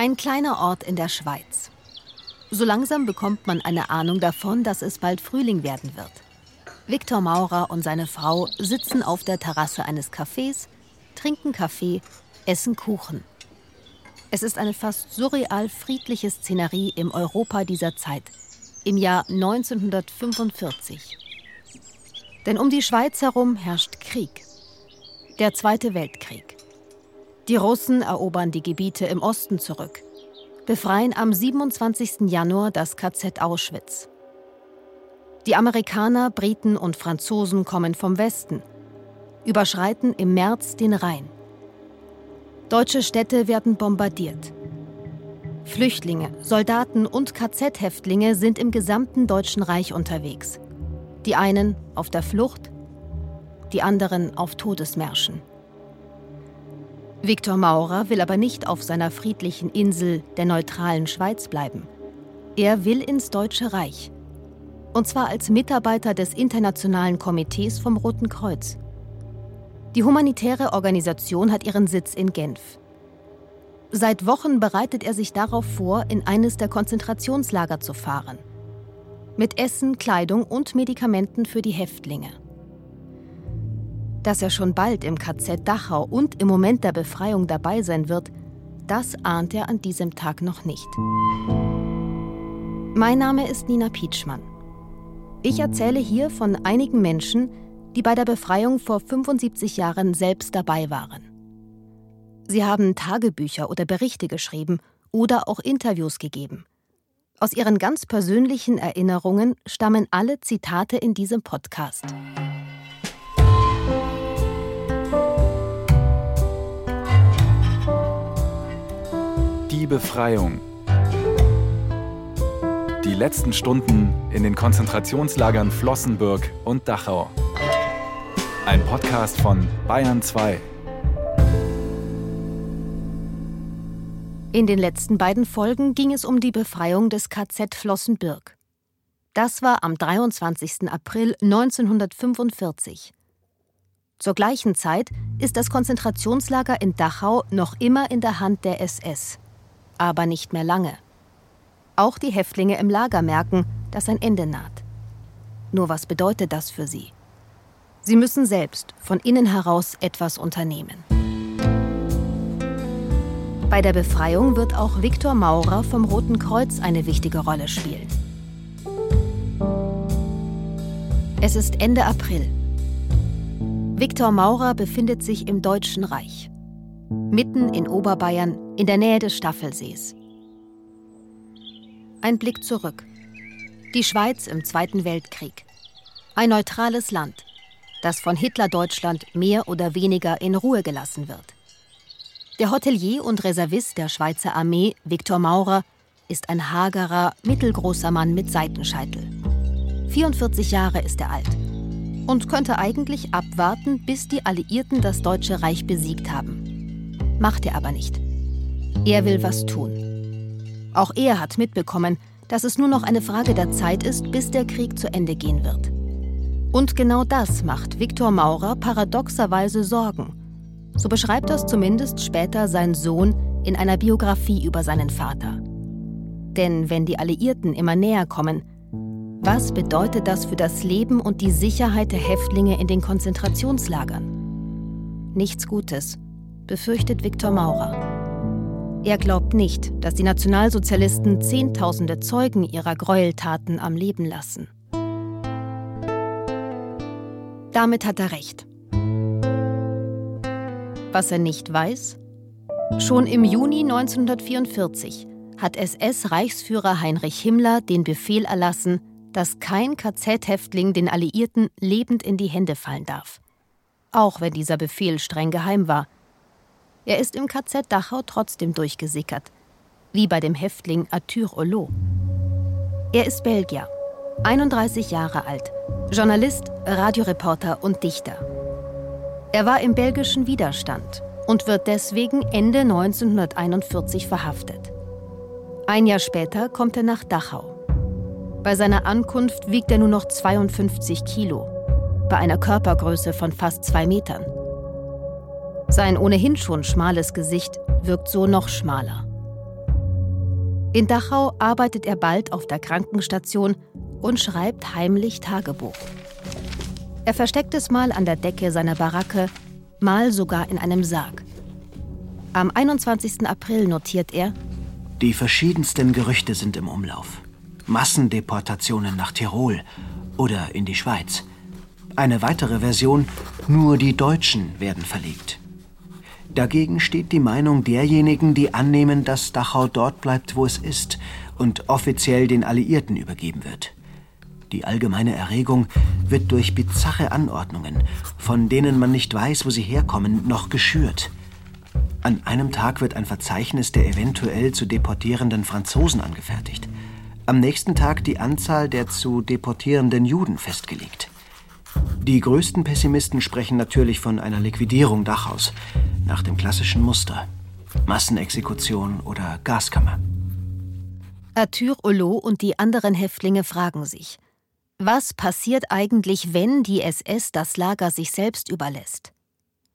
Ein kleiner Ort in der Schweiz. So langsam bekommt man eine Ahnung davon, dass es bald Frühling werden wird. Viktor Maurer und seine Frau sitzen auf der Terrasse eines Cafés, trinken Kaffee, essen Kuchen. Es ist eine fast surreal friedliche Szenerie im Europa dieser Zeit, im Jahr 1945. Denn um die Schweiz herum herrscht Krieg. Der Zweite Weltkrieg. Die Russen erobern die Gebiete im Osten zurück, befreien am 27. Januar das KZ Auschwitz. Die Amerikaner, Briten und Franzosen kommen vom Westen, überschreiten im März den Rhein. Deutsche Städte werden bombardiert. Flüchtlinge, Soldaten und KZ-Häftlinge sind im gesamten Deutschen Reich unterwegs. Die einen auf der Flucht, die anderen auf Todesmärschen. Viktor Maurer will aber nicht auf seiner friedlichen Insel der neutralen Schweiz bleiben. Er will ins Deutsche Reich. Und zwar als Mitarbeiter des Internationalen Komitees vom Roten Kreuz. Die humanitäre Organisation hat ihren Sitz in Genf. Seit Wochen bereitet er sich darauf vor, in eines der Konzentrationslager zu fahren. Mit Essen, Kleidung und Medikamenten für die Häftlinge. Dass er schon bald im KZ Dachau und im Moment der Befreiung dabei sein wird, das ahnt er an diesem Tag noch nicht. Mein Name ist Nina Pietschmann. Ich erzähle hier von einigen Menschen, die bei der Befreiung vor 75 Jahren selbst dabei waren. Sie haben Tagebücher oder Berichte geschrieben oder auch Interviews gegeben. Aus ihren ganz persönlichen Erinnerungen stammen alle Zitate in diesem Podcast. Die Befreiung die letzten Stunden in den Konzentrationslagern Flossenbürg und Dachau. Ein Podcast von Bayern 2. In den letzten beiden Folgen ging es um die Befreiung des KZ Flossenbürg. Das war am 23. April 1945. Zur gleichen Zeit ist das Konzentrationslager in Dachau noch immer in der Hand der SS. Aber nicht mehr lange. Auch die Häftlinge im Lager merken, dass ein Ende naht. Nur was bedeutet das für sie? Sie müssen selbst von innen heraus etwas unternehmen. Bei der Befreiung wird auch Viktor Maurer vom Roten Kreuz eine wichtige Rolle spielen. Es ist Ende April. Viktor Maurer befindet sich im Deutschen Reich, mitten in Oberbayern in der Nähe des Staffelsees. Ein Blick zurück. Die Schweiz im Zweiten Weltkrieg. Ein neutrales Land, das von Hitler-Deutschland mehr oder weniger in Ruhe gelassen wird. Der Hotelier und Reservist der Schweizer Armee, Viktor Maurer, ist ein hagerer, mittelgroßer Mann mit Seitenscheitel. 44 Jahre ist er alt und könnte eigentlich abwarten, bis die Alliierten das Deutsche Reich besiegt haben. Macht er aber nicht. Er will was tun. Auch er hat mitbekommen, dass es nur noch eine Frage der Zeit ist, bis der Krieg zu Ende gehen wird. Und genau das macht Viktor Maurer paradoxerweise Sorgen. So beschreibt das zumindest später sein Sohn in einer Biografie über seinen Vater. Denn wenn die Alliierten immer näher kommen, was bedeutet das für das Leben und die Sicherheit der Häftlinge in den Konzentrationslagern? Nichts Gutes, befürchtet Viktor Maurer. Er glaubt nicht, dass die Nationalsozialisten Zehntausende Zeugen ihrer Gräueltaten am Leben lassen. Damit hat er recht. Was er nicht weiß? Schon im Juni 1944 hat SS-Reichsführer Heinrich Himmler den Befehl erlassen, dass kein KZ-Häftling den Alliierten lebend in die Hände fallen darf. Auch wenn dieser Befehl streng geheim war, er ist im KZ Dachau trotzdem durchgesickert, wie bei dem Häftling Arthur Hulot. Er ist Belgier, 31 Jahre alt, Journalist, Radioreporter und Dichter. Er war im belgischen Widerstand und wird deswegen Ende 1941 verhaftet. Ein Jahr später kommt er nach Dachau. Bei seiner Ankunft wiegt er nur noch 52 Kilo, bei einer Körpergröße von fast zwei Metern. Sein ohnehin schon schmales Gesicht wirkt so noch schmaler. In Dachau arbeitet er bald auf der Krankenstation und schreibt heimlich Tagebuch. Er versteckt es mal an der Decke seiner Baracke, mal sogar in einem Sarg. Am 21. April notiert er, die verschiedensten Gerüchte sind im Umlauf. Massendeportationen nach Tirol oder in die Schweiz. Eine weitere Version, nur die Deutschen werden verlegt. Dagegen steht die Meinung derjenigen, die annehmen, dass Dachau dort bleibt, wo es ist und offiziell den Alliierten übergeben wird. Die allgemeine Erregung wird durch bizarre Anordnungen, von denen man nicht weiß, wo sie herkommen, noch geschürt. An einem Tag wird ein Verzeichnis der eventuell zu deportierenden Franzosen angefertigt. Am nächsten Tag die Anzahl der zu deportierenden Juden festgelegt. Die größten Pessimisten sprechen natürlich von einer Liquidierung Dachaus, nach dem klassischen Muster. Massenexekution oder Gaskammer. Arthur Hulot und die anderen Häftlinge fragen sich, was passiert eigentlich, wenn die SS das Lager sich selbst überlässt?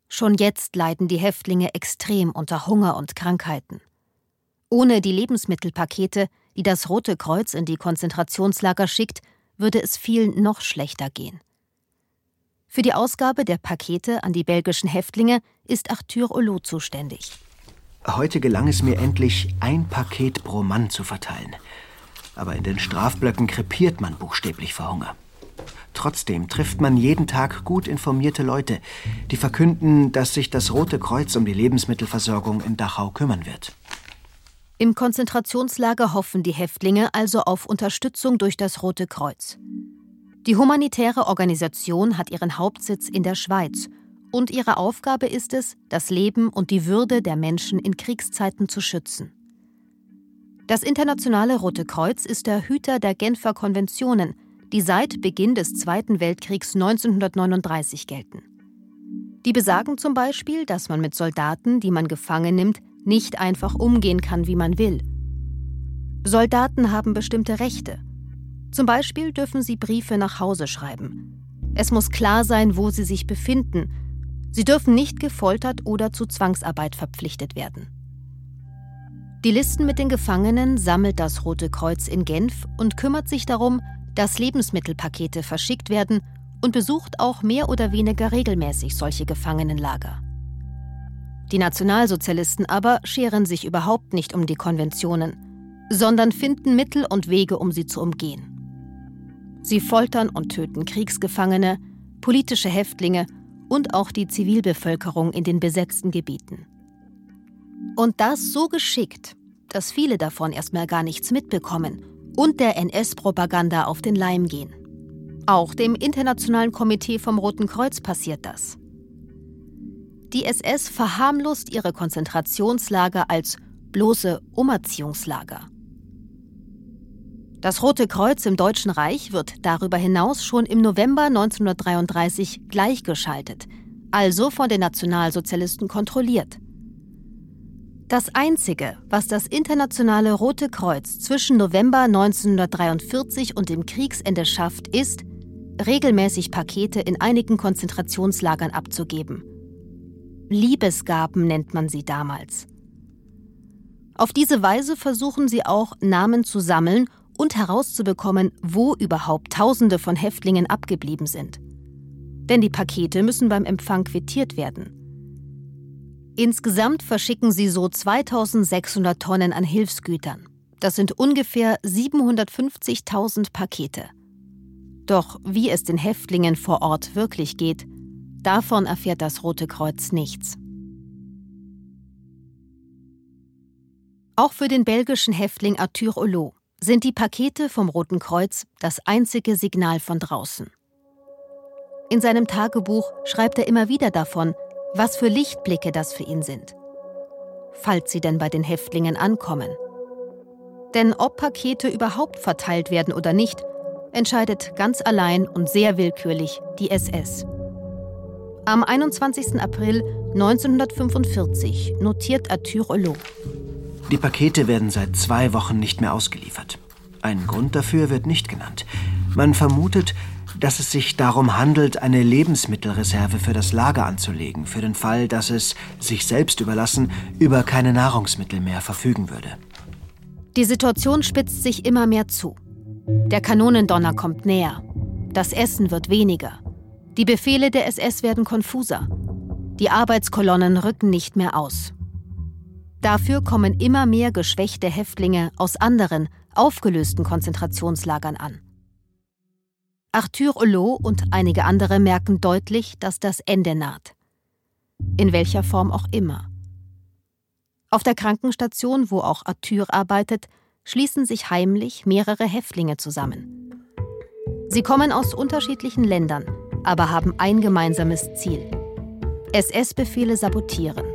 Schon jetzt leiden die Häftlinge extrem unter Hunger und Krankheiten. Ohne die Lebensmittelpakete, die das Rote Kreuz in die Konzentrationslager schickt, würde es vielen noch schlechter gehen. Für die Ausgabe der Pakete an die belgischen Häftlinge ist Arthur Hulot zuständig. Heute gelang es mir endlich, ein Paket pro Mann zu verteilen. Aber in den Strafblöcken krepiert man buchstäblich vor Hunger. Trotzdem trifft man jeden Tag gut informierte Leute, die verkünden, dass sich das Rote Kreuz um die Lebensmittelversorgung in Dachau kümmern wird. Im Konzentrationslager hoffen die Häftlinge also auf Unterstützung durch das Rote Kreuz. Die humanitäre Organisation hat ihren Hauptsitz in der Schweiz und ihre Aufgabe ist es, das Leben und die Würde der Menschen in Kriegszeiten zu schützen. Das Internationale Rote Kreuz ist der Hüter der Genfer Konventionen, die seit Beginn des Zweiten Weltkriegs 1939 gelten. Die besagen zum Beispiel, dass man mit Soldaten, die man gefangen nimmt, nicht einfach umgehen kann, wie man will. Soldaten haben bestimmte Rechte. Zum Beispiel dürfen sie Briefe nach Hause schreiben. Es muss klar sein, wo sie sich befinden. Sie dürfen nicht gefoltert oder zu Zwangsarbeit verpflichtet werden. Die Listen mit den Gefangenen sammelt das Rote Kreuz in Genf und kümmert sich darum, dass Lebensmittelpakete verschickt werden und besucht auch mehr oder weniger regelmäßig solche Gefangenenlager. Die Nationalsozialisten aber scheren sich überhaupt nicht um die Konventionen, sondern finden Mittel und Wege, um sie zu umgehen. Sie foltern und töten Kriegsgefangene, politische Häftlinge und auch die Zivilbevölkerung in den besetzten Gebieten. Und das so geschickt, dass viele davon erstmal gar nichts mitbekommen und der NS-Propaganda auf den Leim gehen. Auch dem Internationalen Komitee vom Roten Kreuz passiert das. Die SS verharmlost ihre Konzentrationslager als bloße Umerziehungslager. Das Rote Kreuz im Deutschen Reich wird darüber hinaus schon im November 1933 gleichgeschaltet, also von den Nationalsozialisten kontrolliert. Das Einzige, was das Internationale Rote Kreuz zwischen November 1943 und dem Kriegsende schafft, ist, regelmäßig Pakete in einigen Konzentrationslagern abzugeben. Liebesgaben nennt man sie damals. Auf diese Weise versuchen sie auch, Namen zu sammeln und herauszubekommen, wo überhaupt Tausende von Häftlingen abgeblieben sind. Denn die Pakete müssen beim Empfang quittiert werden. Insgesamt verschicken sie so 2600 Tonnen an Hilfsgütern. Das sind ungefähr 750.000 Pakete. Doch wie es den Häftlingen vor Ort wirklich geht, davon erfährt das Rote Kreuz nichts. Auch für den belgischen Häftling Arthur Hulot sind die Pakete vom Roten Kreuz das einzige Signal von draußen. In seinem Tagebuch schreibt er immer wieder davon, was für Lichtblicke das für ihn sind. Falls sie denn bei den Häftlingen ankommen. Denn ob Pakete überhaupt verteilt werden oder nicht, entscheidet ganz allein und sehr willkürlich die SS. Am 21. April 1945 notiert Arthur Hulot. Die Pakete werden seit zwei Wochen nicht mehr ausgeliefert. Ein Grund dafür wird nicht genannt. Man vermutet, dass es sich darum handelt, eine Lebensmittelreserve für das Lager anzulegen, für den Fall, dass es, sich selbst überlassen, über keine Nahrungsmittel mehr verfügen würde. Die Situation spitzt sich immer mehr zu. Der Kanonendonner kommt näher. Das Essen wird weniger. Die Befehle der SS werden konfuser. Die Arbeitskolonnen rücken nicht mehr aus. Dafür kommen immer mehr geschwächte Häftlinge aus anderen, aufgelösten Konzentrationslagern an. Arthur Hulot und einige andere merken deutlich, dass das Ende naht. In welcher Form auch immer. Auf der Krankenstation, wo auch Arthur arbeitet, schließen sich heimlich mehrere Häftlinge zusammen. Sie kommen aus unterschiedlichen Ländern, aber haben ein gemeinsames Ziel. SS-Befehle sabotieren.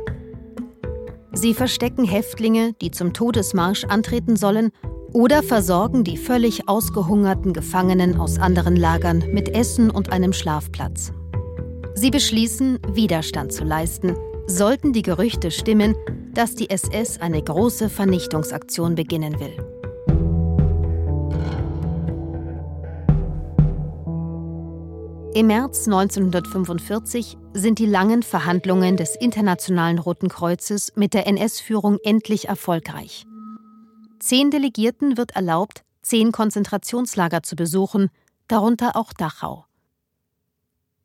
Sie verstecken Häftlinge, die zum Todesmarsch antreten sollen, oder versorgen die völlig ausgehungerten Gefangenen aus anderen Lagern mit Essen und einem Schlafplatz. Sie beschließen, Widerstand zu leisten, sollten die Gerüchte stimmen, dass die SS eine große Vernichtungsaktion beginnen will. Im März 1945 sind die langen Verhandlungen des Internationalen Roten Kreuzes mit der NS-Führung endlich erfolgreich. Zehn Delegierten wird erlaubt, zehn Konzentrationslager zu besuchen, darunter auch Dachau.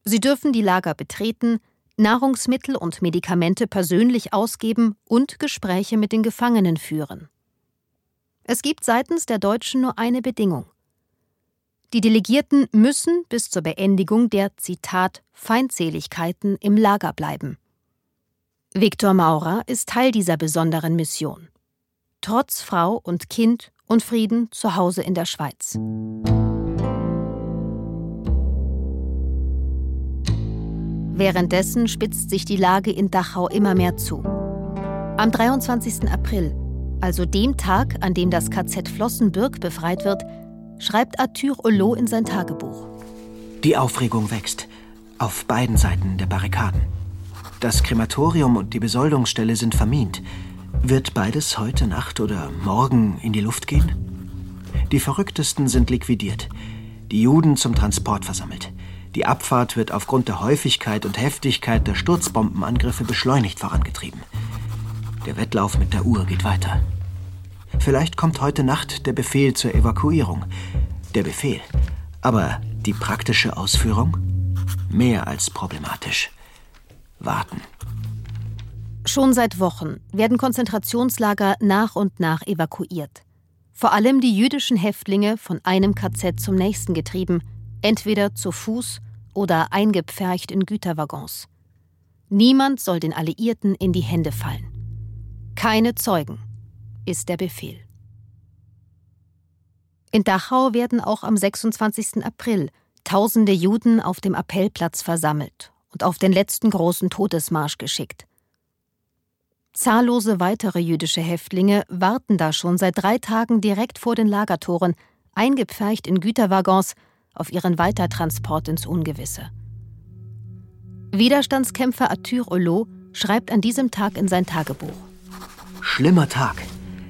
Sie dürfen die Lager betreten, Nahrungsmittel und Medikamente persönlich ausgeben und Gespräche mit den Gefangenen führen. Es gibt seitens der Deutschen nur eine Bedingung. Die Delegierten müssen bis zur Beendigung der Zitat Feindseligkeiten im Lager bleiben. Viktor Maurer ist Teil dieser besonderen Mission. Trotz Frau und Kind und Frieden zu Hause in der Schweiz. Währenddessen spitzt sich die Lage in Dachau immer mehr zu. Am 23. April, also dem Tag, an dem das KZ Flossenbürg befreit wird, schreibt Arthur Hulot in sein Tagebuch. Die Aufregung wächst. Auf beiden Seiten der Barrikaden. Das Krematorium und die Besoldungsstelle sind vermint. Wird beides heute Nacht oder morgen in die Luft gehen? Die Verrücktesten sind liquidiert. Die Juden zum Transport versammelt. Die Abfahrt wird aufgrund der Häufigkeit und Heftigkeit der Sturzbombenangriffe beschleunigt vorangetrieben. Der Wettlauf mit der Uhr geht weiter. Vielleicht kommt heute Nacht der Befehl zur Evakuierung. Der Befehl. Aber die praktische Ausführung? Mehr als problematisch. Warten. Schon seit Wochen werden Konzentrationslager nach und nach evakuiert. Vor allem die jüdischen Häftlinge von einem KZ zum nächsten getrieben, entweder zu Fuß oder eingepfercht in Güterwaggons. Niemand soll den Alliierten in die Hände fallen. Keine Zeugen ist der Befehl. In Dachau werden auch am 26. April tausende Juden auf dem Appellplatz versammelt und auf den letzten großen Todesmarsch geschickt. Zahllose weitere jüdische Häftlinge warten da schon seit drei Tagen direkt vor den Lagertoren, eingepfercht in Güterwaggons auf ihren Weitertransport ins Ungewisse. Widerstandskämpfer Arthur Hulot schreibt an diesem Tag in sein Tagebuch. Schlimmer Tag.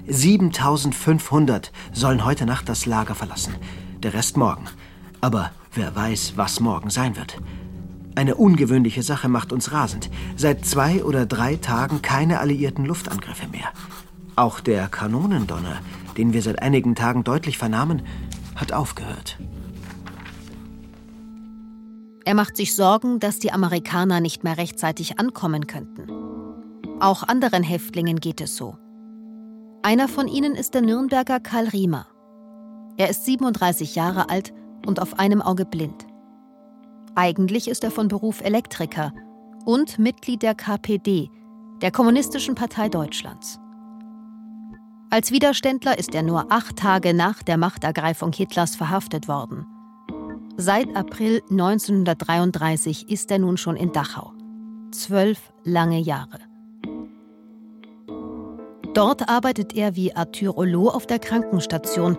7500 sollen heute Nacht das Lager verlassen. Der Rest morgen. Aber wer weiß, was morgen sein wird. Eine ungewöhnliche Sache macht uns rasend. Seit zwei oder drei Tagen keine alliierten Luftangriffe mehr. Auch der Kanonendonner, den wir seit einigen Tagen deutlich vernahmen, hat aufgehört. Er macht sich Sorgen, dass die Amerikaner nicht mehr rechtzeitig ankommen könnten. Auch anderen Häftlingen geht es so. Einer von ihnen ist der Nürnberger Karl Riemer. Er ist 37 Jahre alt und auf einem Auge blind. Eigentlich ist er von Beruf Elektriker und Mitglied der KPD, der Kommunistischen Partei Deutschlands. Als Widerständler ist er nur acht Tage nach der Machtergreifung Hitlers verhaftet worden. Seit April 1933 ist er nun schon in Dachau. Zwölf lange Jahre. Dort arbeitet er wie Arthur Hulot auf der Krankenstation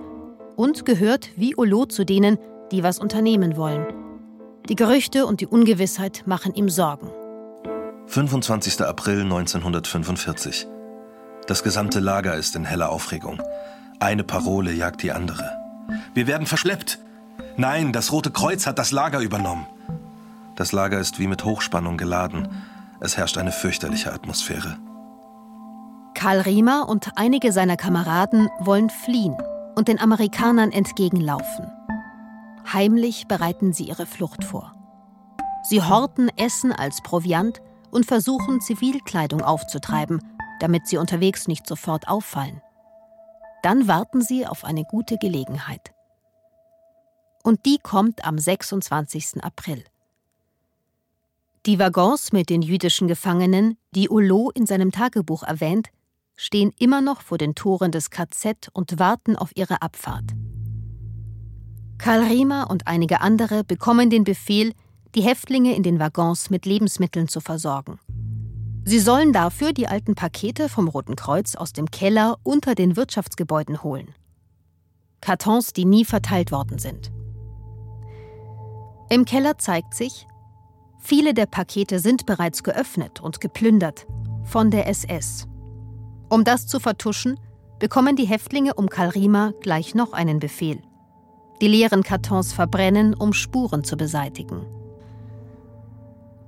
und gehört wie Hulot zu denen, die was unternehmen wollen. Die Gerüchte und die Ungewissheit machen ihm Sorgen. 25. April 1945. Das gesamte Lager ist in heller Aufregung. Eine Parole jagt die andere. Wir werden verschleppt. Nein, das Rote Kreuz hat das Lager übernommen. Das Lager ist wie mit Hochspannung geladen. Es herrscht eine fürchterliche Atmosphäre. Karl Riemer und einige seiner Kameraden wollen fliehen und den Amerikanern entgegenlaufen. Heimlich bereiten sie ihre Flucht vor. Sie horten Essen als Proviant und versuchen Zivilkleidung aufzutreiben, damit sie unterwegs nicht sofort auffallen. Dann warten sie auf eine gute Gelegenheit. Und die kommt am 26. April. Die Waggons mit den jüdischen Gefangenen, die Hulot in seinem Tagebuch erwähnt, stehen immer noch vor den Toren des KZ und warten auf ihre Abfahrt. Karl Riemer und einige andere bekommen den Befehl, die Häftlinge in den Waggons mit Lebensmitteln zu versorgen. Sie sollen dafür die alten Pakete vom Roten Kreuz aus dem Keller unter den Wirtschaftsgebäuden holen. Kartons, die nie verteilt worden sind. Im Keller zeigt sich, viele der Pakete sind bereits geöffnet und geplündert von der SS. Um das zu vertuschen, bekommen die Häftlinge um Karl Riemer gleich noch einen Befehl. Die leeren Kartons verbrennen, um Spuren zu beseitigen.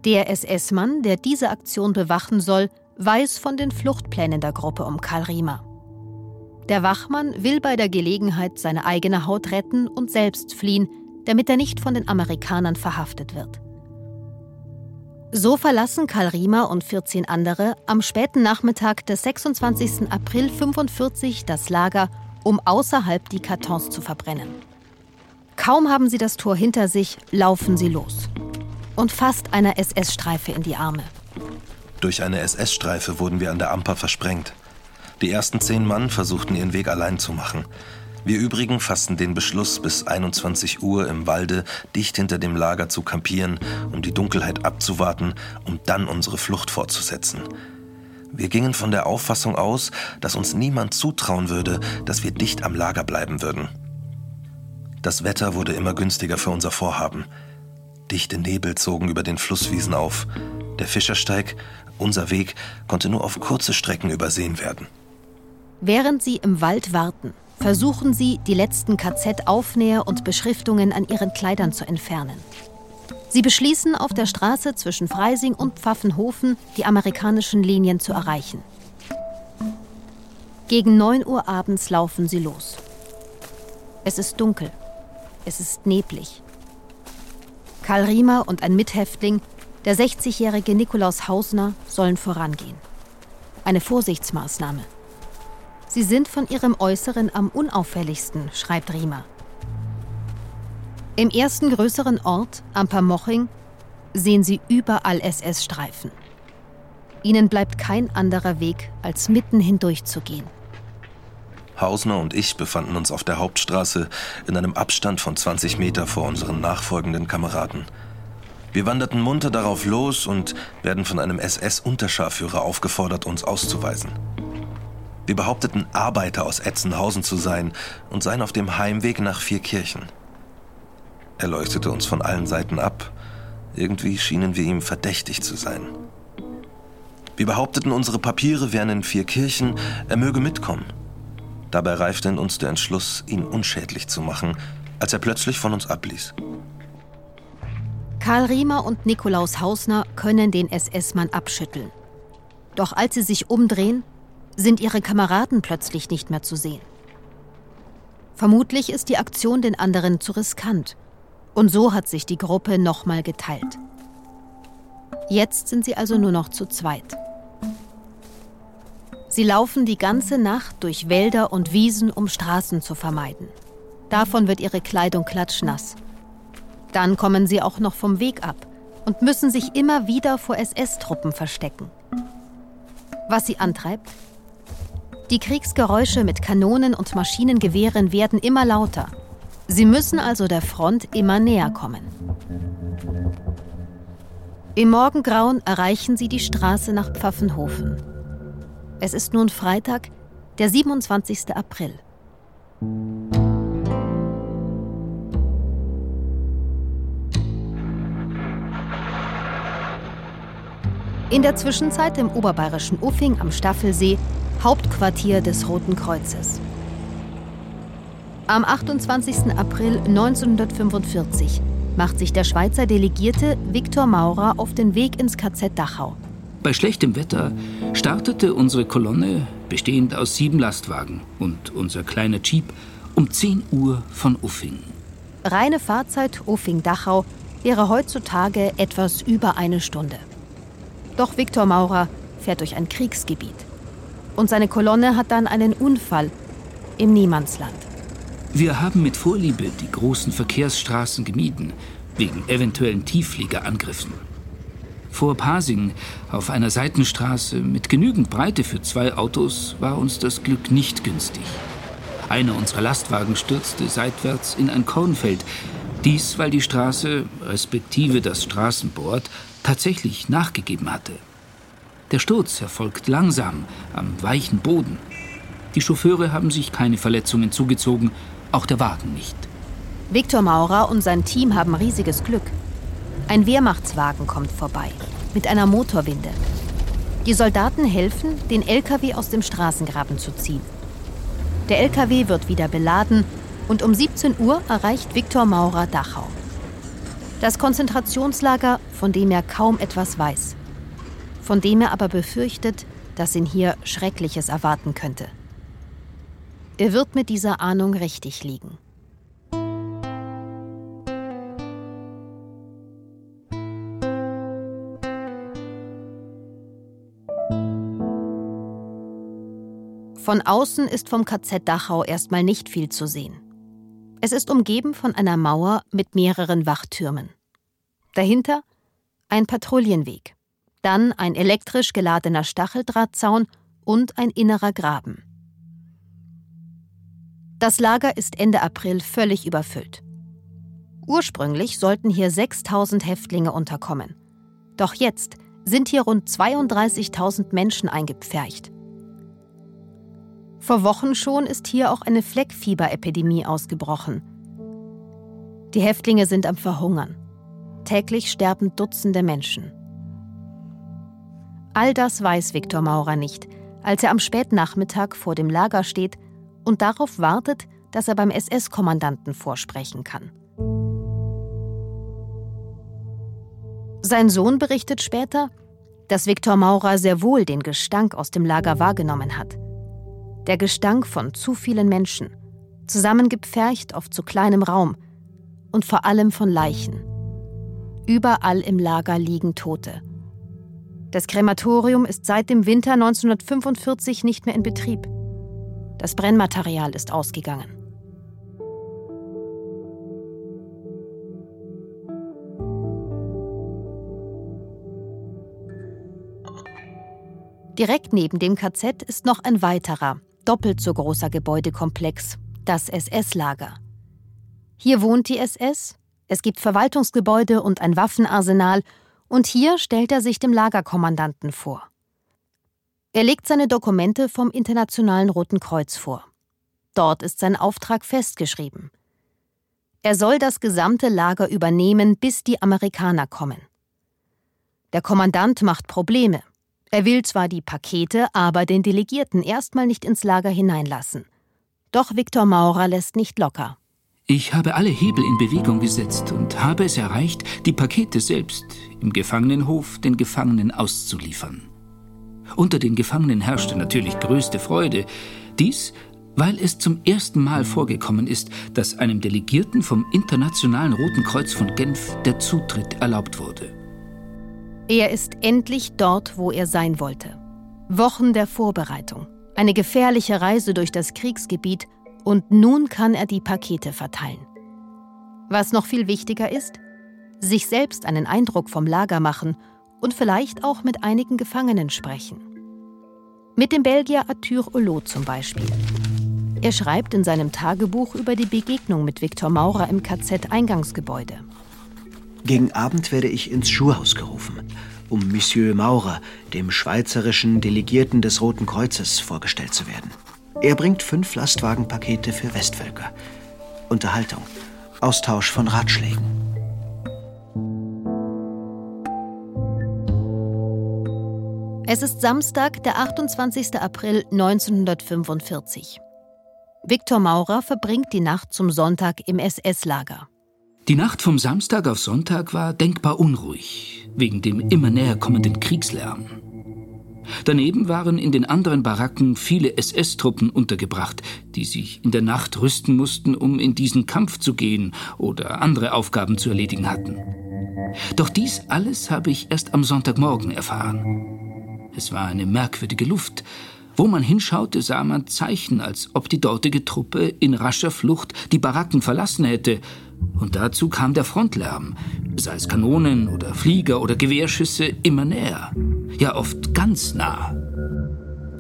Der SS-Mann, der diese Aktion bewachen soll, weiß von den Fluchtplänen der Gruppe um Karl Riemer. Der Wachmann will bei der Gelegenheit seine eigene Haut retten und selbst fliehen, damit er nicht von den Amerikanern verhaftet wird. So verlassen Karl Riemer und 14 andere am späten Nachmittag des 26. April 1945 das Lager, um außerhalb die Kartons zu verbrennen. Kaum haben sie das Tor hinter sich, laufen sie los. Und fast einer SS-Streife in die Arme. Durch eine SS-Streife wurden wir an der Amper versprengt. Die ersten zehn Mann versuchten ihren Weg allein zu machen. Wir übrigen fassten den Beschluss, bis 21 Uhr im Walde dicht hinter dem Lager zu kampieren, um die Dunkelheit abzuwarten, um dann unsere Flucht fortzusetzen. Wir gingen von der Auffassung aus, dass uns niemand zutrauen würde, dass wir dicht am Lager bleiben würden. Das Wetter wurde immer günstiger für unser Vorhaben. Dichte Nebel zogen über den Flusswiesen auf. Der Fischersteig, unser Weg, konnte nur auf kurze Strecken übersehen werden. Während sie im Wald warten, versuchen sie, die letzten KZ-Aufnäher und Beschriftungen an ihren Kleidern zu entfernen. Sie beschließen, auf der Straße zwischen Freising und Pfaffenhofen die amerikanischen Linien zu erreichen. Gegen 9 Uhr abends laufen sie los. Es ist dunkel. Es ist neblig. Karl Riemer und ein Mithäftling, der 60-jährige Nikolaus Hausner, sollen vorangehen. Eine Vorsichtsmaßnahme. Sie sind von ihrem Äußeren am unauffälligsten, schreibt Riemer. Im ersten größeren Ort, Ampermoching, sehen sie überall SS-Streifen. Ihnen bleibt kein anderer Weg, als mitten hindurchzugehen. Hausner und ich befanden uns auf der Hauptstraße in einem Abstand von 20 Meter vor unseren nachfolgenden Kameraden. Wir wanderten munter darauf los und werden von einem SS-Unterscharführer aufgefordert, uns auszuweisen. Wir behaupteten, Arbeiter aus Etzenhausen zu sein und seien auf dem Heimweg nach Vierkirchen. Er leuchtete uns von allen Seiten ab. Irgendwie schienen wir ihm verdächtig zu sein. Wir behaupteten, unsere Papiere wären in Vierkirchen, er möge mitkommen. Dabei reifte in uns der Entschluss, ihn unschädlich zu machen, als er plötzlich von uns abließ. Karl Riemer und Nikolaus Hausner können den SS-Mann abschütteln. Doch als sie sich umdrehen, sind ihre Kameraden plötzlich nicht mehr zu sehen. Vermutlich ist die Aktion den anderen zu riskant. Und so hat sich die Gruppe nochmal geteilt. Jetzt sind sie also nur noch zu zweit. Sie laufen die ganze Nacht durch Wälder und Wiesen, um Straßen zu vermeiden. Davon wird ihre Kleidung klatschnass. Dann kommen sie auch noch vom Weg ab und müssen sich immer wieder vor SS-Truppen verstecken. Was sie antreibt? Die Kriegsgeräusche mit Kanonen und Maschinengewehren werden immer lauter. Sie müssen also der Front immer näher kommen. Im Morgengrauen erreichen sie die Straße nach Pfaffenhofen. Es ist nun Freitag, der 27. April. In der Zwischenzeit im oberbayerischen Uffing am Staffelsee, Hauptquartier des Roten Kreuzes. Am 28. April 1945 macht sich der Schweizer Delegierte Viktor Maurer auf den Weg ins KZ Dachau. Bei schlechtem Wetter startete unsere Kolonne bestehend aus sieben Lastwagen und unser kleiner Jeep, um 10 Uhr von Uffing. Reine Fahrzeit Uffing-Dachau wäre heutzutage etwas über eine Stunde. Doch Viktor Maurer fährt durch ein Kriegsgebiet. Und seine Kolonne hat dann einen Unfall im Niemandsland. Wir haben mit Vorliebe die großen Verkehrsstraßen gemieden, wegen eventuellen Tieffliegerangriffen. Vor Pasing, auf einer Seitenstraße mit genügend Breite für zwei Autos, war uns das Glück nicht günstig. Einer unserer Lastwagen stürzte seitwärts in ein Kornfeld. Dies, weil die Straße, respektive das Straßenbord, tatsächlich nachgegeben hatte. Der Sturz erfolgt langsam, am weichen Boden. Die Chauffeure haben sich keine Verletzungen zugezogen, auch der Wagen nicht. Viktor Maurer und sein Team haben riesiges Glück. Ein Wehrmachtswagen kommt vorbei mit einer Motorwinde. Die Soldaten helfen, den LKW aus dem Straßengraben zu ziehen. Der LKW wird wieder beladen und um 17 Uhr erreicht Viktor Maurer Dachau. Das Konzentrationslager, von dem er kaum etwas weiß. Von dem er aber befürchtet, dass ihn hier Schreckliches erwarten könnte. Er wird mit dieser Ahnung richtig liegen. Von außen ist vom KZ Dachau erstmal nicht viel zu sehen. Es ist umgeben von einer Mauer mit mehreren Wachtürmen. Dahinter ein Patrouillenweg, dann ein elektrisch geladener Stacheldrahtzaun und ein innerer Graben. Das Lager ist Ende April völlig überfüllt. Ursprünglich sollten hier 6000 Häftlinge unterkommen. Doch jetzt sind hier rund 32.000 Menschen eingepfercht. Vor Wochen schon ist hier auch eine Fleckfieberepidemie ausgebrochen. Die Häftlinge sind am Verhungern. Täglich sterben Dutzende Menschen. All das weiß Viktor Maurer nicht, als er am Spätnachmittag vor dem Lager steht und darauf wartet, dass er beim SS-Kommandanten vorsprechen kann. Sein Sohn berichtet später, dass Viktor Maurer sehr wohl den Gestank aus dem Lager wahrgenommen hat. Der Gestank von zu vielen Menschen, zusammengepfercht auf zu kleinem Raum und vor allem von Leichen. Überall im Lager liegen Tote. Das Krematorium ist seit dem Winter 1945 nicht mehr in Betrieb. Das Brennmaterial ist ausgegangen. Direkt neben dem KZ ist noch ein weiterer, doppelt so großer Gebäudekomplex, das SS-Lager. Hier wohnt die SS, es gibt Verwaltungsgebäude und ein Waffenarsenal, und hier stellt er sich dem Lagerkommandanten vor. Er legt seine Dokumente vom Internationalen Roten Kreuz vor. Dort ist sein Auftrag festgeschrieben. Er soll das gesamte Lager übernehmen, bis die Amerikaner kommen. Der Kommandant macht Probleme. Er will zwar die Pakete, aber den Delegierten erstmal nicht ins Lager hineinlassen. Doch Viktor Maurer lässt nicht locker. Ich habe alle Hebel in Bewegung gesetzt und habe es erreicht, die Pakete selbst im Gefangenenhof den Gefangenen auszuliefern. Unter den Gefangenen herrschte natürlich größte Freude. Dies, weil es zum ersten Mal vorgekommen ist, dass einem Delegierten vom Internationalen Roten Kreuz von Genf der Zutritt erlaubt wurde. Er ist endlich dort, wo er sein wollte. Wochen der Vorbereitung, eine gefährliche Reise durch das Kriegsgebiet und nun kann er die Pakete verteilen. Was noch viel wichtiger ist, sich selbst einen Eindruck vom Lager machen und vielleicht auch mit einigen Gefangenen sprechen. Mit dem Belgier Arthur Hulot zum Beispiel. Er schreibt in seinem Tagebuch über die Begegnung mit Viktor Maurer im KZ-Eingangsgebäude. Gegen Abend werde ich ins Schulhaus gerufen, um Monsieur Maurer, dem schweizerischen Delegierten des Roten Kreuzes, vorgestellt zu werden. Er bringt fünf Lastwagenpakete für Westvölker. Unterhaltung, Austausch von Ratschlägen. Es ist Samstag, der 28. April 1945. Viktor Maurer verbringt die Nacht zum Sonntag im SS-Lager. Die Nacht vom Samstag auf Sonntag war denkbar unruhig, wegen dem immer näher kommenden Kriegslärm. Daneben waren in den anderen Baracken viele SS-Truppen untergebracht, die sich in der Nacht rüsten mussten, um in diesen Kampf zu gehen oder andere Aufgaben zu erledigen hatten. Doch dies alles habe ich erst am Sonntagmorgen erfahren. Es war eine merkwürdige Luft. Wo man hinschaute, sah man Zeichen, als ob die dortige Truppe in rascher Flucht die Baracken verlassen hätte. Und dazu kam der Frontlärm, sei es Kanonen oder Flieger oder Gewehrschüsse, immer näher. Ja, oft ganz nah.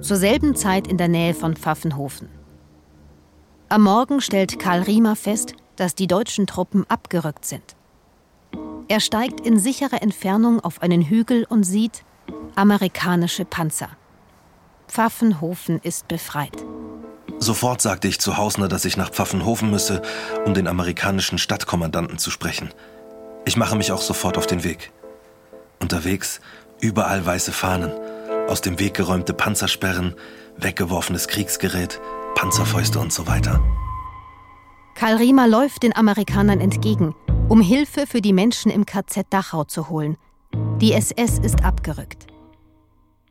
Zur selben Zeit in der Nähe von Pfaffenhofen. Am Morgen stellt Karl Riemer fest, dass die deutschen Truppen abgerückt sind. Er steigt in sicherer Entfernung auf einen Hügel und sieht amerikanische Panzer. Pfaffenhofen ist befreit. Sofort sagte ich zu Hausner, dass ich nach Pfaffenhofen müsse, um den amerikanischen Stadtkommandanten zu sprechen. Ich mache mich auch sofort auf den Weg. Unterwegs überall weiße Fahnen, aus dem Weg geräumte Panzersperren, weggeworfenes Kriegsgerät, Panzerfäuste und so weiter. Karl Riemer läuft den Amerikanern entgegen, um Hilfe für die Menschen im KZ Dachau zu holen. Die SS ist abgerückt.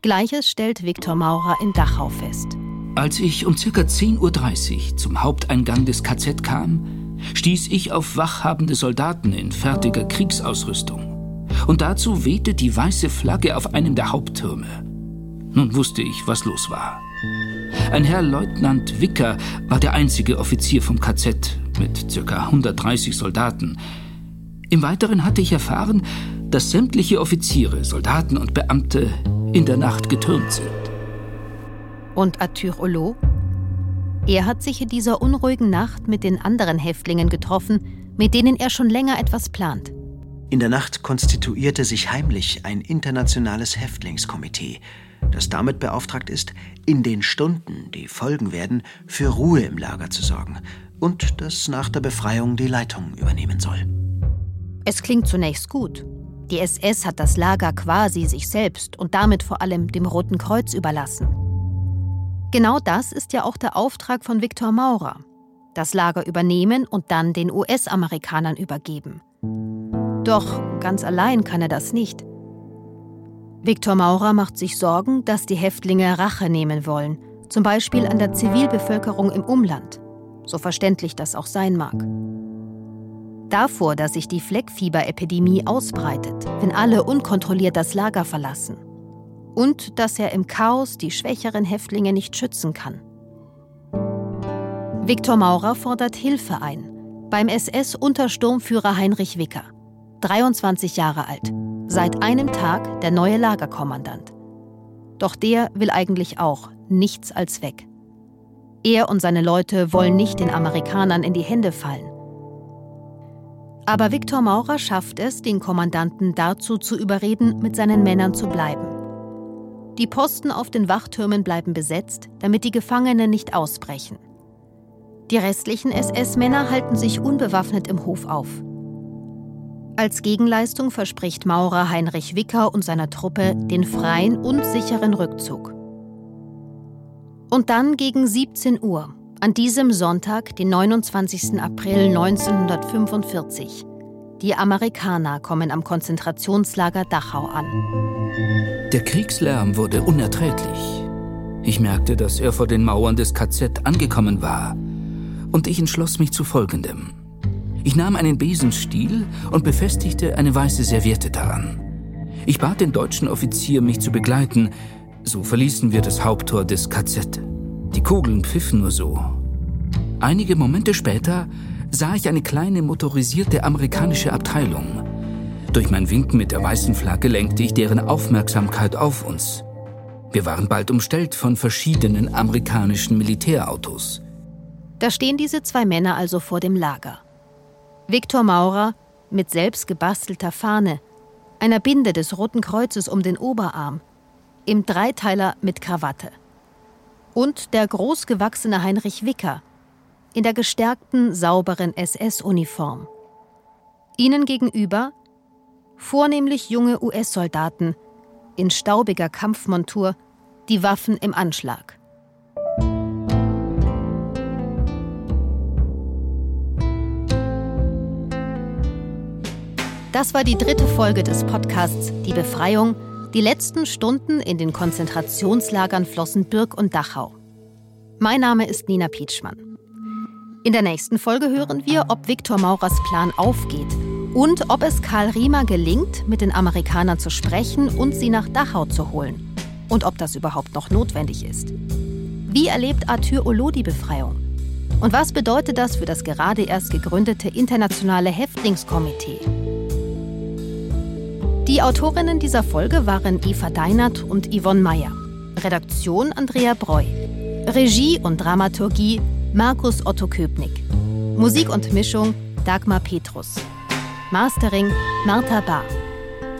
Gleiches stellt Viktor Maurer in Dachau fest. Als ich um ca. 10.30 Uhr zum Haupteingang des KZ kam, stieß ich auf wachhabende Soldaten in fertiger Kriegsausrüstung. Und dazu wehte die weiße Flagge auf einem der Haupttürme. Nun wusste ich, was los war. Ein Herr Leutnant Wicker war der einzige Offizier vom KZ mit ca. 130 Soldaten. Im Weiteren hatte ich erfahren, dass sämtliche Offiziere, Soldaten und Beamte in der Nacht getürmt sind. Und Arthur Hulot? Er hat sich in dieser unruhigen Nacht mit den anderen Häftlingen getroffen, mit denen er schon länger etwas plant. In der Nacht konstituierte sich heimlich ein internationales Häftlingskomitee, das damit beauftragt ist, in den Stunden, die folgen werden, für Ruhe im Lager zu sorgen und das nach der Befreiung die Leitung übernehmen soll. Es klingt zunächst gut. Die SS hat das Lager quasi sich selbst und damit vor allem dem Roten Kreuz überlassen. Genau das ist ja auch der Auftrag von Viktor Maurer. Das Lager übernehmen und dann den US-Amerikanern übergeben. Doch ganz allein kann er das nicht. Viktor Maurer macht sich Sorgen, dass die Häftlinge Rache nehmen wollen, zum Beispiel an der Zivilbevölkerung im Umland, so verständlich das auch sein mag. Davor, dass sich die Fleckfieberepidemie ausbreitet, wenn alle unkontrolliert das Lager verlassen. Und dass er im Chaos die schwächeren Häftlinge nicht schützen kann. Viktor Maurer fordert Hilfe ein beim SS-Untersturmführer Heinrich Wicker, 23 Jahre alt, seit einem Tag der neue Lagerkommandant. Doch der will eigentlich auch nichts als weg. Er und seine Leute wollen nicht den Amerikanern in die Hände fallen. Aber Viktor Maurer schafft es, den Kommandanten dazu zu überreden, mit seinen Männern zu bleiben. Die Posten auf den Wachtürmen bleiben besetzt, damit die Gefangenen nicht ausbrechen. Die restlichen SS-Männer halten sich unbewaffnet im Hof auf. Als Gegenleistung verspricht Maurer Heinrich Wicker und seiner Truppe den freien und sicheren Rückzug. Und dann gegen 17 Uhr, an diesem Sonntag, den 29. April 1945. Die Amerikaner kommen am Konzentrationslager Dachau an. Der Kriegslärm wurde unerträglich. Ich merkte, dass er vor den Mauern des KZ angekommen war. Und ich entschloss mich zu Folgendem. Ich nahm einen Besenstiel und befestigte eine weiße Serviette daran. Ich bat den deutschen Offizier, mich zu begleiten. So verließen wir das Haupttor des KZ. Die Kugeln pfiffen nur so. Einige Momente später sah ich eine kleine motorisierte amerikanische Abteilung. Durch mein Winken mit der weißen Flagge lenkte ich deren Aufmerksamkeit auf uns. Wir waren bald umstellt von verschiedenen amerikanischen Militärautos. Da stehen diese zwei Männer also vor dem Lager. Viktor Maurer mit selbst gebastelter Fahne, einer Binde des Roten Kreuzes um den Oberarm, im Dreiteiler mit Krawatte. Und der großgewachsene Heinrich Wicker in der gestärkten, sauberen SS-Uniform. Ihnen gegenüber vornehmlich junge US-Soldaten in staubiger Kampfmontur, die Waffen im Anschlag. Das war die dritte Folge des Podcasts Die Befreiung, Die letzten Stunden in den Konzentrationslagern Flossenbürg und Dachau. Mein Name ist Nina Pietschmann. In der nächsten Folge hören wir, ob Viktor Maurers Plan aufgeht und ob es Karl Riemer gelingt, mit den Amerikanern zu sprechen und sie nach Dachau zu holen. Und ob das überhaupt noch notwendig ist. Wie erlebt Arthur Olo die Befreiung? Und was bedeutet das für das gerade erst gegründete internationale Häftlingskomitee? Die Autorinnen dieser Folge waren Eva Deinert und Yvonne Meyer. Redaktion Andrea Breu. Regie und Dramaturgie Markus Otto Köpnick. Musik und Mischung Dagmar Petrus. Mastering Martha Bahr.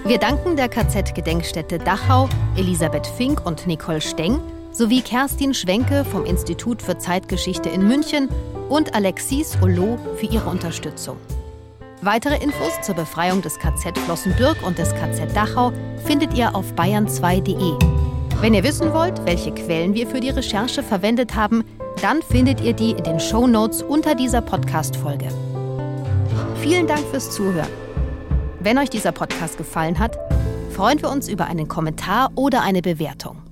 Wir danken der KZ-Gedenkstätte Dachau, Elisabeth Fink und Nicole Steng sowie Kerstin Schwenke vom Institut für Zeitgeschichte in München und Alexis Ollo für ihre Unterstützung. Weitere Infos zur Befreiung des KZ Flossenbürg und des KZ Dachau findet ihr auf bayern2.de. Wenn ihr wissen wollt, welche Quellen wir für die Recherche verwendet haben, dann findet ihr die in den Show Notes unter dieser Podcast-Folge. Vielen Dank fürs Zuhören. Wenn euch dieser Podcast gefallen hat, freuen wir uns über einen Kommentar oder eine Bewertung.